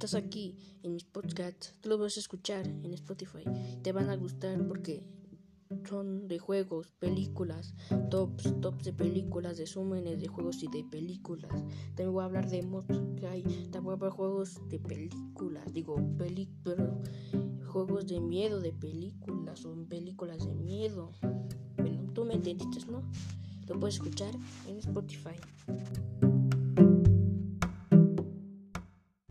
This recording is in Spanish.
estás aquí en mis podcasts, tú lo vas a escuchar en Spotify. Te van a gustar porque son de juegos, películas, tops, tops de películas, resúmenes de juegos y de películas. También voy a hablar de mods que hay. También voy a hablar de juegos de películas, digo, peli, pero juegos de miedo de películas o películas de miedo. Bueno, tú me entendiste, ¿no? Lo puedes escuchar en Spotify.